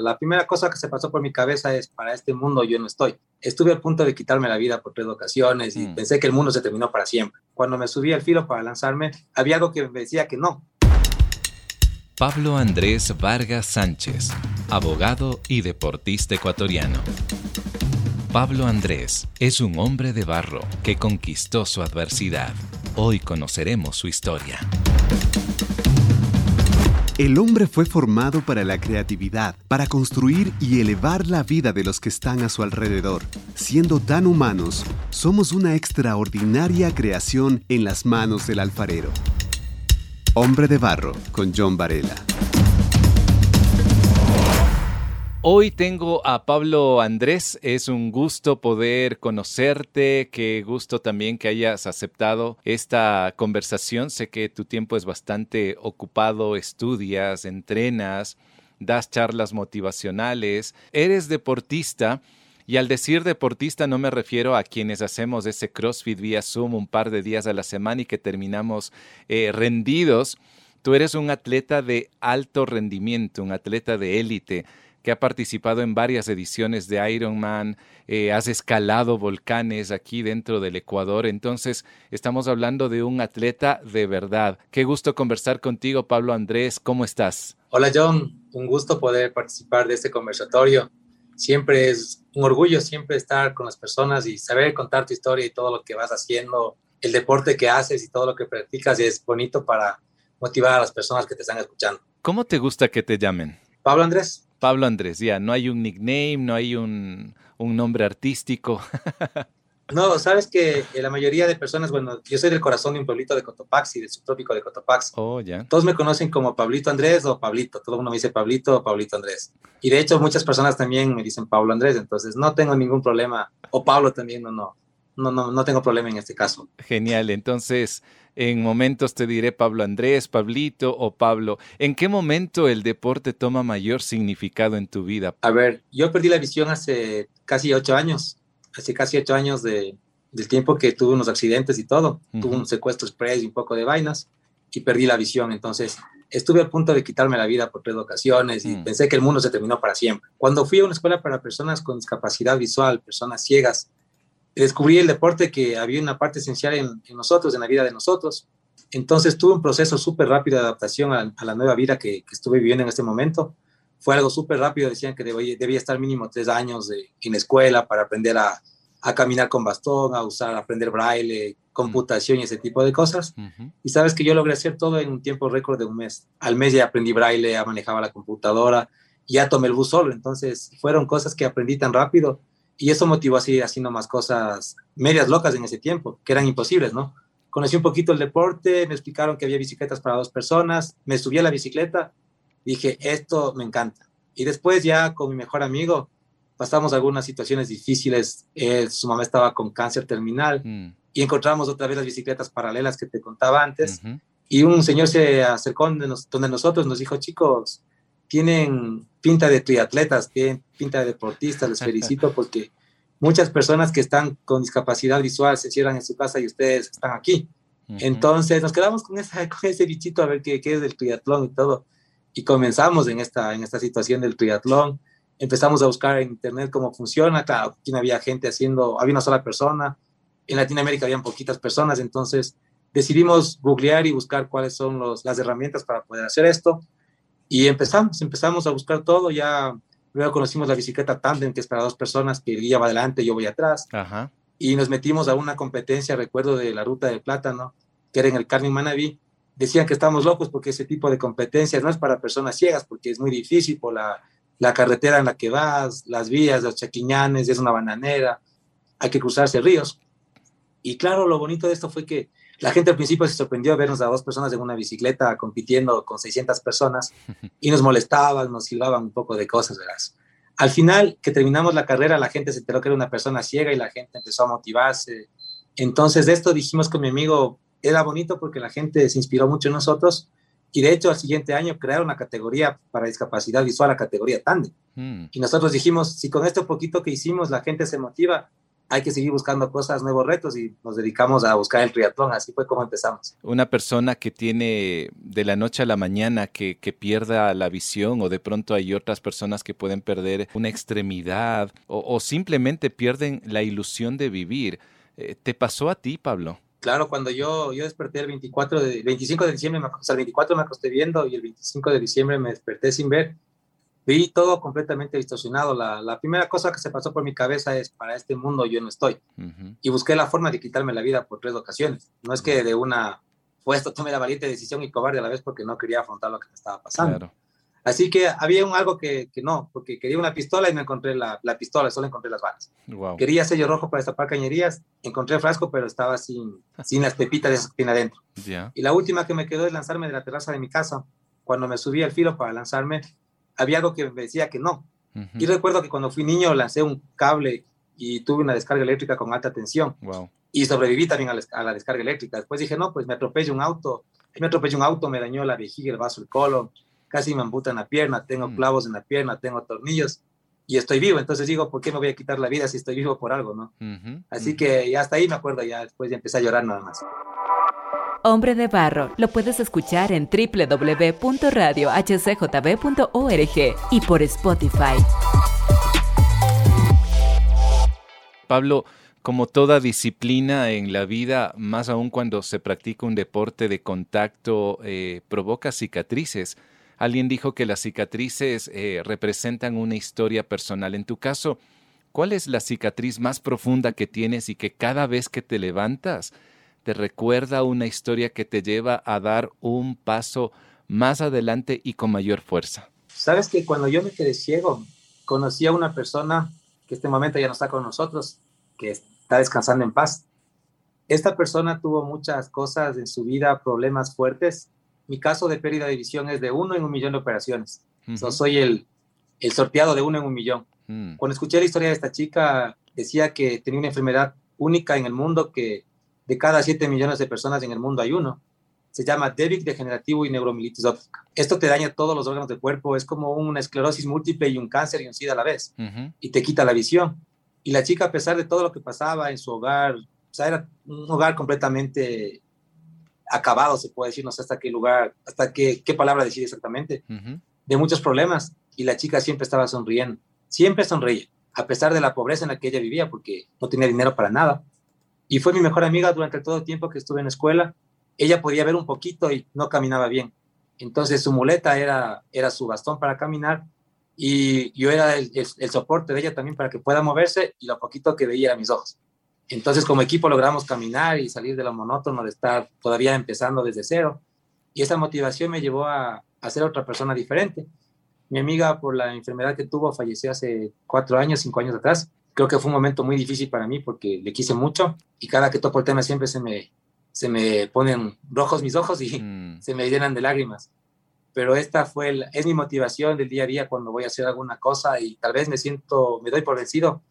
La primera cosa que se pasó por mi cabeza es, para este mundo yo no estoy. Estuve a punto de quitarme la vida por tres ocasiones y mm. pensé que el mundo se terminó para siempre. Cuando me subí al filo para lanzarme, había algo que me decía que no. Pablo Andrés Vargas Sánchez, abogado y deportista ecuatoriano. Pablo Andrés es un hombre de barro que conquistó su adversidad. Hoy conoceremos su historia. El hombre fue formado para la creatividad, para construir y elevar la vida de los que están a su alrededor. Siendo tan humanos, somos una extraordinaria creación en las manos del alfarero. Hombre de Barro con John Varela. Hoy tengo a Pablo Andrés, es un gusto poder conocerte, qué gusto también que hayas aceptado esta conversación. Sé que tu tiempo es bastante ocupado, estudias, entrenas, das charlas motivacionales, eres deportista. Y al decir deportista no me refiero a quienes hacemos ese CrossFit vía Zoom un par de días a la semana y que terminamos eh, rendidos. Tú eres un atleta de alto rendimiento, un atleta de élite que ha participado en varias ediciones de Ironman, eh, has escalado volcanes aquí dentro del Ecuador, entonces estamos hablando de un atleta de verdad. Qué gusto conversar contigo, Pablo Andrés, ¿cómo estás? Hola John, un gusto poder participar de este conversatorio. Siempre es un orgullo siempre estar con las personas y saber contar tu historia y todo lo que vas haciendo, el deporte que haces y todo lo que practicas es bonito para motivar a las personas que te están escuchando. ¿Cómo te gusta que te llamen? Pablo Andrés. Pablo Andrés, ya, no hay un nickname, no hay un, nombre artístico. no, sabes que la mayoría de personas, bueno, yo soy del corazón de un pueblito de Cotopaxi, del subtrópico de Cotopaxi. Oh, ya. Todos me conocen como Pablito Andrés o Pablito, todo el mundo me dice Pablito o Pablito Andrés. Y de hecho muchas personas también me dicen Pablo Andrés, entonces no tengo ningún problema. O Pablo también, no, no, no, no, no tengo problema en este caso. Genial, entonces en momentos te diré Pablo Andrés, Pablito o Pablo. ¿En qué momento el deporte toma mayor significado en tu vida? A ver, yo perdí la visión hace casi ocho años, hace casi ocho años de, del tiempo que tuve unos accidentes y todo. Tuve un secuestro express y un poco de vainas y perdí la visión. Entonces estuve a punto de quitarme la vida por tres ocasiones y mm. pensé que el mundo se terminó para siempre. Cuando fui a una escuela para personas con discapacidad visual, personas ciegas, descubrí el deporte que había una parte esencial en, nosotros, en la vida de nosotros. Entonces tuve un proceso súper rápido de adaptación a, la nueva vida que, estuve viviendo en este momento. Fue algo súper rápido, decían que debía, debía, estar mínimo tres años de, en escuela para aprender a, a, caminar con bastón, a usar, a aprender braille, computación y ese tipo de cosas. Y sabes que yo logré hacer todo en un tiempo récord de un mes. Al mes ya aprendí braille, ya manejaba la computadora, ya tomé el bus solo. Entonces fueron cosas que aprendí tan rápido y eso motivó a seguir haciendo más cosas medias locas en ese tiempo, que eran imposibles, ¿no? Conocí un poquito el deporte, me explicaron que había bicicletas para dos personas, me subí a la bicicleta, dije, esto me encanta. Y después ya con mi mejor amigo pasamos algunas situaciones difíciles, su mamá estaba con cáncer terminal mm. y encontramos otra vez las bicicletas paralelas que te contaba antes. Y un señor se acercó donde, donde nosotros, nos dijo, chicos, tienen pinta de triatletas, tienen pinta de deportistas, les felicito porque muchas personas que están con discapacidad visual se cierran en su casa y ustedes están aquí. Entonces nos quedamos con, esa, con ese bichito a ver qué, qué, es del triatlón y todo. Y comenzamos en esta, en esta situación del triatlón. Empezamos a buscar en internet cómo funciona. Claro, aquí no había gente haciendo, había una sola persona. En Latinoamérica habían poquitas personas. Entonces decidimos googlear y buscar cuáles son los, las herramientas para poder hacer esto y empezamos, empezamos a buscar todo, ya luego conocimos la bicicleta tandem, que es para dos personas, que el guía va adelante, yo voy atrás. Y nos metimos a una competencia, recuerdo, de la Ruta del Plátano, que era en el Carmen Manaví. Decían que estamos locos porque ese tipo de competencias no es para personas ciegas, porque es muy difícil por la, la carretera en la que vas, las vías, los chaquiñanes, es una bananera, hay que cruzarse ríos. Y claro, lo bonito de esto fue que la gente al principio se sorprendió vernos a dos personas en una bicicleta compitiendo con 600 personas y nos molestaban, nos silbaban un poco de cosas, verás. Al final, que terminamos la carrera, la gente se enteró que era una persona ciega y la gente empezó a motivarse. Entonces, de esto dijimos con mi amigo, era bonito porque la gente se inspiró mucho en nosotros y de hecho al siguiente año crearon una categoría para discapacidad visual, la categoría TANDE. Mm. Y nosotros dijimos, si con esto poquito que hicimos la gente se motiva, hay que seguir buscando cosas, nuevos retos y nos dedicamos a buscar el triatlón. Así fue como empezamos. Una persona que tiene de la noche a la mañana que, que pierda la visión o de pronto hay otras personas que pueden perder una extremidad o, simplemente pierden la ilusión de vivir. Eh, ¿Te pasó a ti, Pablo? Claro, cuando yo, yo desperté el 24 de, 25 de diciembre, o sea, el 24 me acosté viendo y el 25 de diciembre me desperté sin ver vi todo completamente distorsionado. La, la, primera cosa que se pasó por mi cabeza es, para este mundo yo no estoy. Y busqué la forma de quitarme la vida por tres ocasiones. No es que de una, fue esto, tomé la valiente decisión y cobarde a la vez porque no quería afrontar lo que me estaba pasando. Así que había un algo que, que, no, porque quería una pistola y no encontré la, la pistola, solo encontré las balas. Quería sello rojo para destapar cañerías, encontré el frasco, pero estaba sin, sin las pepitas de esa que tiene adentro. Y la última que me quedó es lanzarme de la terraza de mi casa. Cuando me subí al filo para lanzarme, había algo que me decía que no. Y recuerdo que cuando fui niño lancé un cable y tuve una descarga eléctrica con alta tensión. Y sobreviví también a la, descarga eléctrica. Después dije, no, pues me atropellé un auto. Me atropellé un auto, me dañó la vejiga, el vaso, el colon. Casi me amputan la pierna, tengo mm. clavos en la pierna, tengo tornillos y estoy vivo. Entonces digo, ¿por qué me voy a quitar la vida si estoy vivo por algo, no? Así que ya hasta ahí me acuerdo, ya después ya empecé a llorar nada más. Hombre de Barro lo puedes escuchar en www.radiohcjb.org y por Spotify. Pablo, como toda disciplina en la vida, más aún cuando se practica un deporte de contacto, eh, provoca cicatrices. Alguien dijo que las cicatrices eh, representan una historia personal. En tu caso, ¿cuál es la cicatriz más profunda que tienes y que cada vez que te levantas te recuerda una historia que te lleva a dar un paso más adelante y con mayor fuerza? Sabes que cuando yo me quedé ciego, conocí a una persona que este momento ya no está con nosotros, que está descansando en paz. Esta persona tuvo muchas cosas en su vida, problemas fuertes. Mi caso de pérdida de visión es de uno en un millón de operaciones. soy el, el sorteado de uno en un millón. Mm. Cuando escuché la historia de esta chica, decía que tenía una enfermedad única en el mundo que de cada 7 millones de personas en el mundo hay uno. Se llama débil degenerativo y neuromielitis óptica. Esto te daña todos los órganos del cuerpo, es como una esclerosis múltiple y un cáncer y un SIDA a la vez, y te quita la visión. Y la chica, a pesar de todo lo que pasaba en su hogar, o sea, era un hogar completamente acabado, se puede decir, no sé hasta qué lugar, hasta qué, qué palabra decir exactamente, de muchos problemas, y la chica siempre estaba sonriendo, siempre sonreía, a pesar de la pobreza en la que ella vivía, porque no tenía dinero para nada y fue mi mejor amiga durante todo el tiempo que estuve en la escuela. Ella podía ver un poquito y no caminaba bien. Entonces su muleta era, era su bastón para caminar y yo era el, soporte de ella también para que pueda moverse y lo poquito que veía eran mis ojos. Entonces como equipo logramos caminar y salir de lo monótono de estar todavía empezando desde cero. Y esa motivación me llevó a, a ser otra persona diferente. Mi amiga por la enfermedad que tuvo falleció hace cuatro años, cinco años atrás creo que fue un momento muy difícil para mí porque le quise mucho y cada que toco el tema siempre se me, se me ponen rojos mis ojos y mm. se me llenan de lágrimas. Pero esta fue, es mi motivación del día a día cuando voy a hacer alguna cosa y tal vez me siento, me doy por vencido.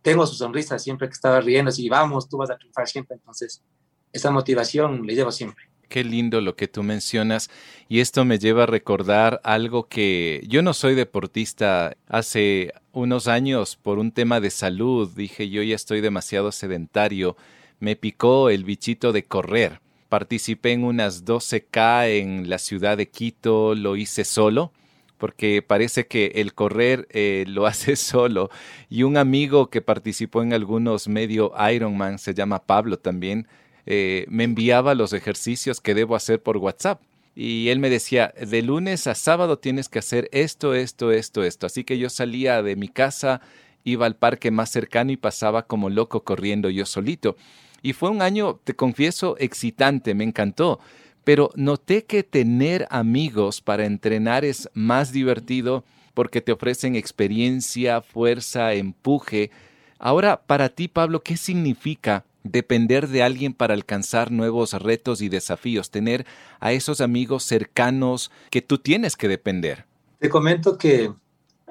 Tengo su sonrisa siempre que estaba riendo, y vamos, tú vas a triunfar siempre. Entonces, esa motivación le llevo siempre. Qué lindo lo que tú mencionas y esto me lleva a recordar algo que yo no soy deportista. Hace unos años por un tema de salud dije yo ya estoy demasiado sedentario. Me picó el bichito de correr. Participé en unas 12K en la ciudad de Quito, lo hice solo porque parece que el correr eh, lo hace solo. Y un amigo que participó en algunos medio Ironman, se llama Pablo también, eh, me enviaba los ejercicios que debo hacer por WhatsApp. Y él me decía, de lunes a sábado tienes que hacer esto, esto, esto, esto. Así que yo salía de mi casa, iba al parque más cercano y pasaba como loco corriendo yo solito. Y fue un año, te confieso, excitante, me encantó. Pero noté que tener amigos para entrenar es más divertido porque te ofrecen experiencia, fuerza, empuje. Ahora, para ti, Pablo, ¿qué significa depender de alguien para alcanzar nuevos retos y desafíos, tener a esos amigos cercanos que tú tienes que depender. Te comento que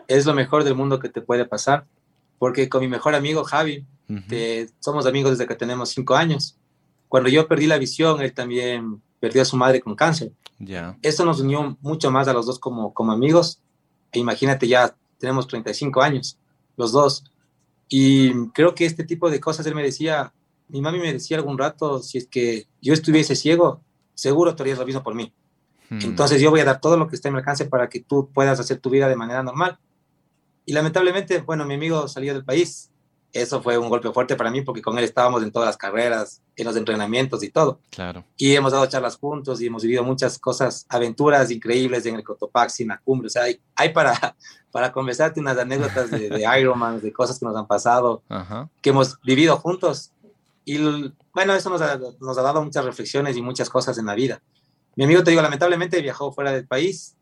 es lo mejor del mundo que te puede pasar, porque con mi mejor amigo Javi, somos amigos desde que tenemos cinco años. Cuando yo perdí la visión, él también perdió a su madre con cáncer. Ya. Eso nos unió mucho más a los dos como, como amigos. E imagínate, ya tenemos 35 años, los dos Y creo que este tipo de cosas él me decía, mi mami me decía algún rato, si es que yo estuviese ciego, seguro tú harías lo mismo por mí. Hmm. Entonces yo voy a dar todo lo que esté en mi alcance para que tú puedas hacer tu vida de manera normal. Y lamentablemente, bueno, mi amigo salió del país eso fue un golpe fuerte para mí porque con él estábamos en todas las carreras, en los entrenamientos y todo. Claro. Y hemos dado charlas juntos y hemos vivido muchas cosas, aventuras increíbles en el Cotopaxi, en la cumbre. O sea, hay, hay para, para conversarte unas anécdotas de, de Ironman, de cosas que nos han pasado, que hemos vivido juntos. Y bueno, eso nos ha, nos ha dado muchas reflexiones y muchas cosas en la vida. Mi amigo, te digo, lamentablemente viajó fuera del país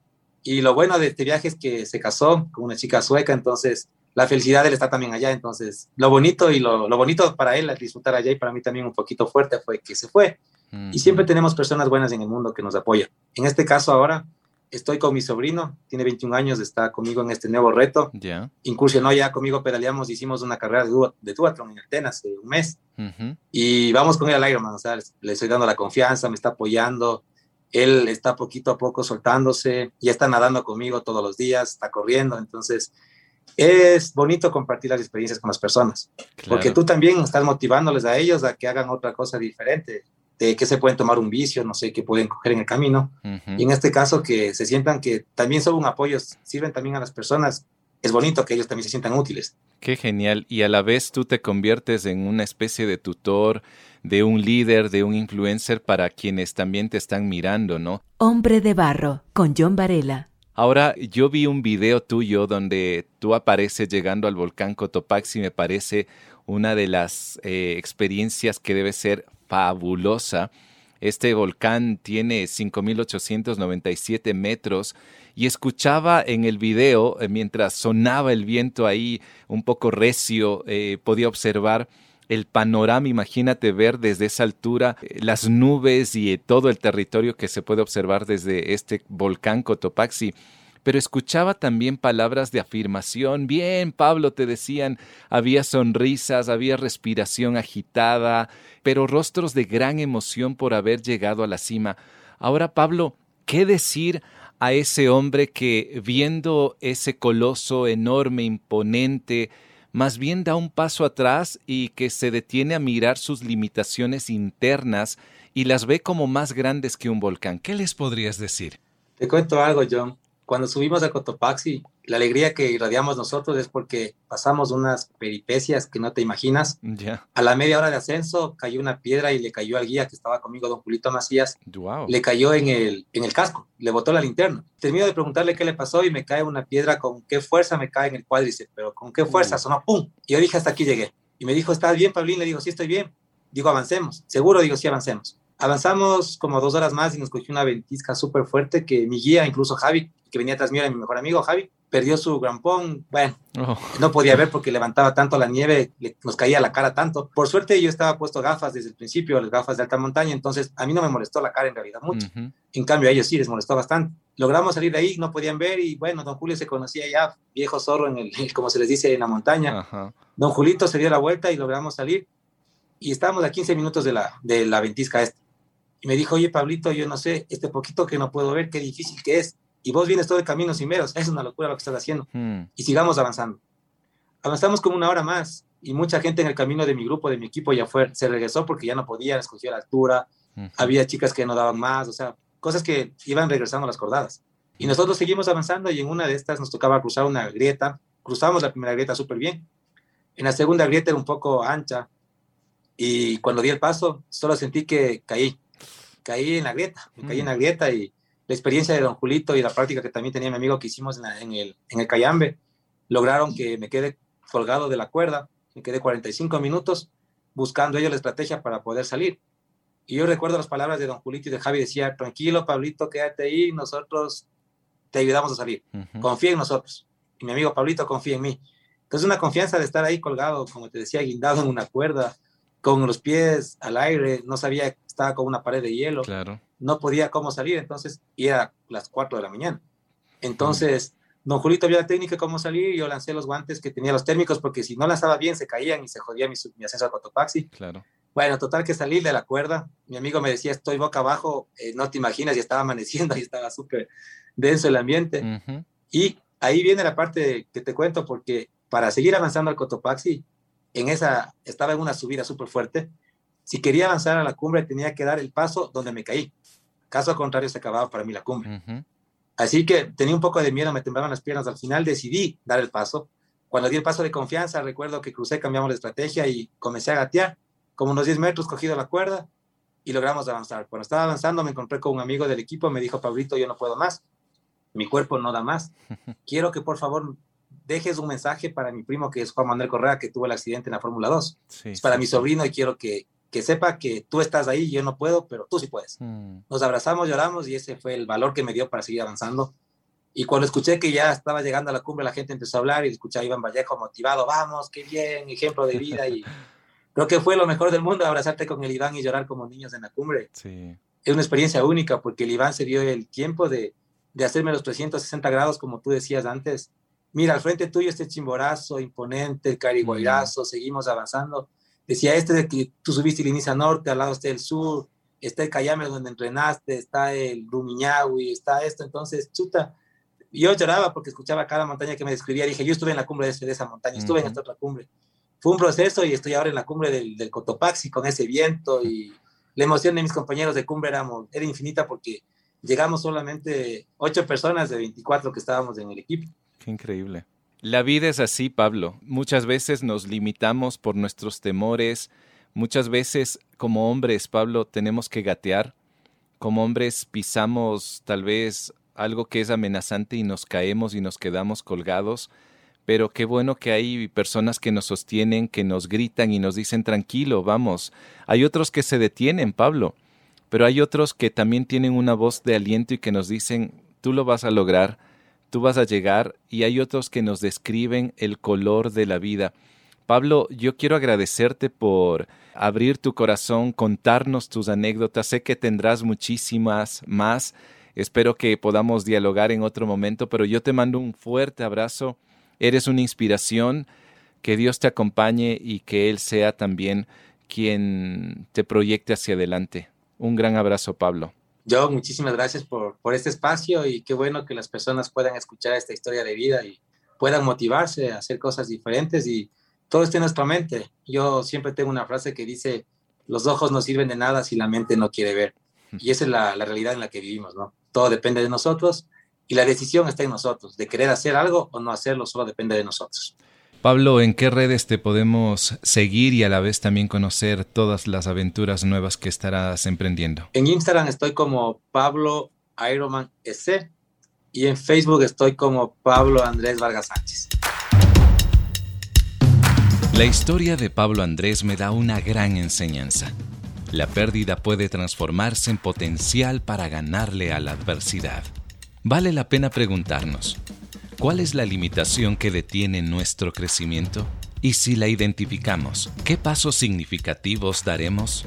y lo bueno de este viaje es que se casó con una chica sueca, entonces la felicidad de él está también allá. Entonces, lo bonito y lo, lo bonito para él al disfrutar allá y para mí también un poquito fuerte fue que se fue. Y siempre tenemos personas buenas en el mundo que nos apoyan. En este caso ahora estoy con mi sobrino, tiene 21 años, está conmigo en este nuevo reto. Yeah. Incursionó ya conmigo, pedaleamos, hicimos una carrera de, de duatlón en Atenas hace un mes. Y vamos con él al Ironman, o sea, le estoy dando la confianza, me está apoyando. Él está poquito a poco soltándose, ya está nadando conmigo todos los días, está corriendo, entonces es bonito compartir las experiencias con las personas, porque tú también estás motivándoles a ellos a que hagan otra cosa diferente, de que se pueden tomar un vicio, no sé, que pueden coger en el camino. Y en este caso, que se sientan que también son un apoyo, sirven también a las personas. Es bonito que ellos también se sientan útiles. Qué genial. Y a la vez tú te conviertes en una especie de tutor, de un líder, de un influencer para quienes también te están mirando, ¿no? Hombre de Barro, con John Varela. Ahora, yo vi un video tuyo donde tú apareces llegando al volcán Cotopaxi, me parece una de las eh, experiencias que debe ser fabulosa. Este volcán tiene 5.897 metros y escuchaba en el video, eh, mientras sonaba el viento ahí un poco recio, eh, podía observar el panorama, imagínate ver desde esa altura eh, las nubes y todo el territorio que se puede observar desde este volcán Cotopaxi pero escuchaba también palabras de afirmación. Bien, Pablo, te decían, había sonrisas, había respiración agitada, pero rostros de gran emoción por haber llegado a la cima. Ahora, Pablo, ¿qué decir a ese hombre que, viendo ese coloso enorme, imponente, más bien da un paso atrás y que se detiene a mirar sus limitaciones internas y las ve como más grandes que un volcán. ¿Qué les podrías decir? Te cuento algo, John cuando subimos a Cotopaxi, la alegría que irradiamos nosotros es porque pasamos unas peripecias que no te imaginas. A la media hora de ascenso cayó una piedra y le cayó al guía que estaba conmigo, don Julito Macías. Le cayó en el, en el casco, le botó la linterna. Termino de preguntarle qué le pasó y me cae una piedra con qué fuerza me cae en el cuádriceps, pero con qué fuerza, uh. sonó ¡pum! Y yo dije, hasta aquí llegué. Y me dijo, ¿estás bien, Pablín? Le digo, sí, estoy bien. Digo, avancemos. Seguro, digo, sí, avancemos. Avanzamos como dos horas más y nos cogió una ventisca súper fuerte que mi guía, incluso Javi, que venía tras mí, era mi mejor amigo Javi, perdió su grampón. Bueno, oh. no podía ver porque levantaba tanto la nieve, nos caía la cara tanto. Por suerte yo estaba puesto gafas desde el principio, las gafas de alta montaña, entonces a mí no me molestó la cara en realidad mucho. En cambio a ellos sí les molestó bastante. Logramos salir de ahí, no podían ver y bueno, don Julio se conocía ya, viejo zorro en el, como se les dice, en la montaña. Don Julito se dio la vuelta y logramos salir y estábamos a 15 minutos de la, de la ventisca esta y me dijo, oye, Pablito, yo no sé, este poquito que no puedo ver, qué difícil que es. Y vos vienes todo el camino sin veros. Es una locura lo que estás haciendo. Hmm. Y sigamos avanzando. Avanzamos como una hora más y mucha gente en el camino de mi grupo, de mi equipo, ya fue, se regresó porque ya no podía, escogió la altura. Había chicas que no daban más, o sea, cosas que iban regresando a las cordadas. Y nosotros seguimos avanzando y en una de estas nos tocaba cruzar una grieta. Cruzamos la primera grieta súper bien. En la segunda grieta era un poco ancha. Y cuando di el paso, solo sentí que caí caí en la grieta, me caí en la grieta y la experiencia de Don Julito y la práctica que también tenía mi amigo que hicimos en, el, en el Cayambe, lograron que me quede colgado de la cuerda, me quedé 45 minutos buscando ellos la estrategia para poder salir. Y yo recuerdo las palabras de Don Julito y de Javi, decía, tranquilo, Pablito, quédate ahí, nosotros te ayudamos a salir, confía en nosotros. Y mi amigo Pablito confía en mí. Entonces una confianza de estar ahí colgado, como te decía, guindado en una cuerda, con los pies al aire, no sabía, estaba con una pared de hielo, claro. no podía cómo salir, entonces, y era las 4 de la mañana. Entonces, don Julito vio la técnica cómo salir, y yo lancé los guantes que tenía los térmicos, porque si no lanzaba bien, se caían y se jodía mi, mi ascenso al Cotopaxi. Claro. Bueno, total que salí de la cuerda, mi amigo me decía, estoy boca abajo, eh, no te imaginas, y estaba amaneciendo, y estaba súper denso el ambiente. Y ahí viene la parte que te cuento, porque para seguir avanzando al Cotopaxi, en esa, estaba en una subida súper fuerte. Si quería avanzar a la cumbre, tenía que dar el paso donde me caí. Caso contrario, se acababa para mí la cumbre. Así que tenía un poco de miedo, me temblaban las piernas. Al final decidí dar el paso. Cuando di el paso de confianza, recuerdo que crucé, cambiamos de estrategia y comencé a gatear. Como unos 10 metros, cogido la cuerda y logramos avanzar. Cuando estaba avanzando, me encontré con un amigo del equipo, me dijo, Pablito, yo no puedo más. Mi cuerpo no da más. Quiero que por favor dejes un mensaje para mi primo, que es Juan Manuel Correa, que tuvo el accidente en la Fórmula 2. es para mi sobrino y quiero que, que sepa que tú estás ahí, yo no puedo, pero tú sí puedes. Mm. Nos abrazamos, lloramos y ese fue el valor que me dio para seguir avanzando. Y cuando escuché que ya estaba llegando a la cumbre, la gente empezó a hablar y escuché a Iván Vallejo motivado, vamos, qué bien, ejemplo de vida. Y creo que fue lo mejor del mundo, abrazarte con el Iván y llorar como niños en la cumbre. Sí. Es una experiencia única porque el Iván se dio el tiempo de, de hacerme los 360 grados, como tú decías antes. Mira, al frente tuyo este chimborazo imponente, el cariguairazo, seguimos avanzando. Decía, este de que tú subiste el inicia norte, al lado está el sur, está el Cayame donde entrenaste, está el Rumiñahui, está esto. Entonces, chuta, yo lloraba porque escuchaba cada montaña que me describía. Dije, yo estuve en la cumbre de, esa montaña, estuve en esta otra cumbre. Fue un proceso y estoy ahora en la cumbre del, del Cotopaxi con ese viento y la emoción de mis compañeros de cumbre era, era infinita porque llegamos solamente ocho personas de 24 que estábamos en el equipo. Qué increíble. La vida es así, Pablo. Muchas veces nos limitamos por nuestros temores. Muchas veces, como hombres, Pablo, tenemos que gatear. Como hombres pisamos tal vez algo que es amenazante y nos caemos y nos quedamos colgados. Pero qué bueno que hay personas que nos sostienen, que nos gritan y nos dicen tranquilo, vamos. Hay otros que se detienen, Pablo. Pero hay otros que también tienen una voz de aliento y que nos dicen, tú lo vas a lograr, tú vas a llegar, y hay otros que nos describen el color de la vida. Pablo, yo quiero agradecerte por abrir tu corazón, contarnos tus anécdotas. Sé que tendrás muchísimas más. Espero que podamos dialogar en otro momento, pero yo te mando un fuerte abrazo. Eres una inspiración. Que Dios te acompañe y que Él sea también quien te proyecte hacia adelante. Un gran abrazo, Pablo. Yo, muchísimas gracias por, por este espacio y qué bueno que las personas puedan escuchar esta historia de vida y puedan motivarse a hacer cosas diferentes y todo está en nuestra mente. Yo siempre tengo una frase que dice, los ojos no sirven de nada si la mente no quiere ver. Y esa es la, la realidad en la que vivimos, ¿no? Todo depende de nosotros y la decisión está en nosotros, de querer hacer algo o no hacerlo, solo depende de nosotros. Pablo, ¿en qué redes te podemos seguir y a la vez también conocer todas las aventuras nuevas que estarás emprendiendo? En Instagram estoy como Pablo Ironman S y en Facebook estoy como Pablo Andrés Vargas Sánchez. La historia de Pablo Andrés me da una gran enseñanza. La pérdida puede transformarse en potencial para ganarle a la adversidad. Vale la pena preguntarnos, ¿Cuál es la limitación que detiene nuestro crecimiento? Y si la identificamos, ¿qué pasos significativos daremos?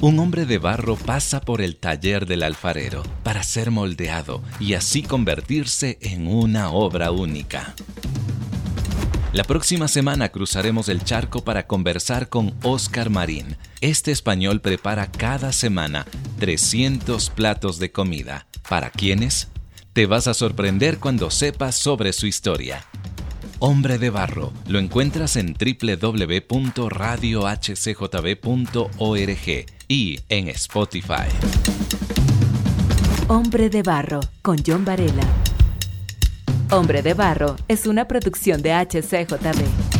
Un hombre de barro pasa por el taller del alfarero para ser moldeado y así convertirse en una obra única. La próxima semana cruzaremos el charco para conversar con Oscar Marín. Este español prepara cada semana 300 platos de comida. ¿Para quiénes? Te vas a sorprender cuando sepas sobre su historia. Hombre de Barro lo encuentras en www.radiohcjb.org y en Spotify. Hombre de Barro con John Varela. Hombre de Barro es una producción de HCJB.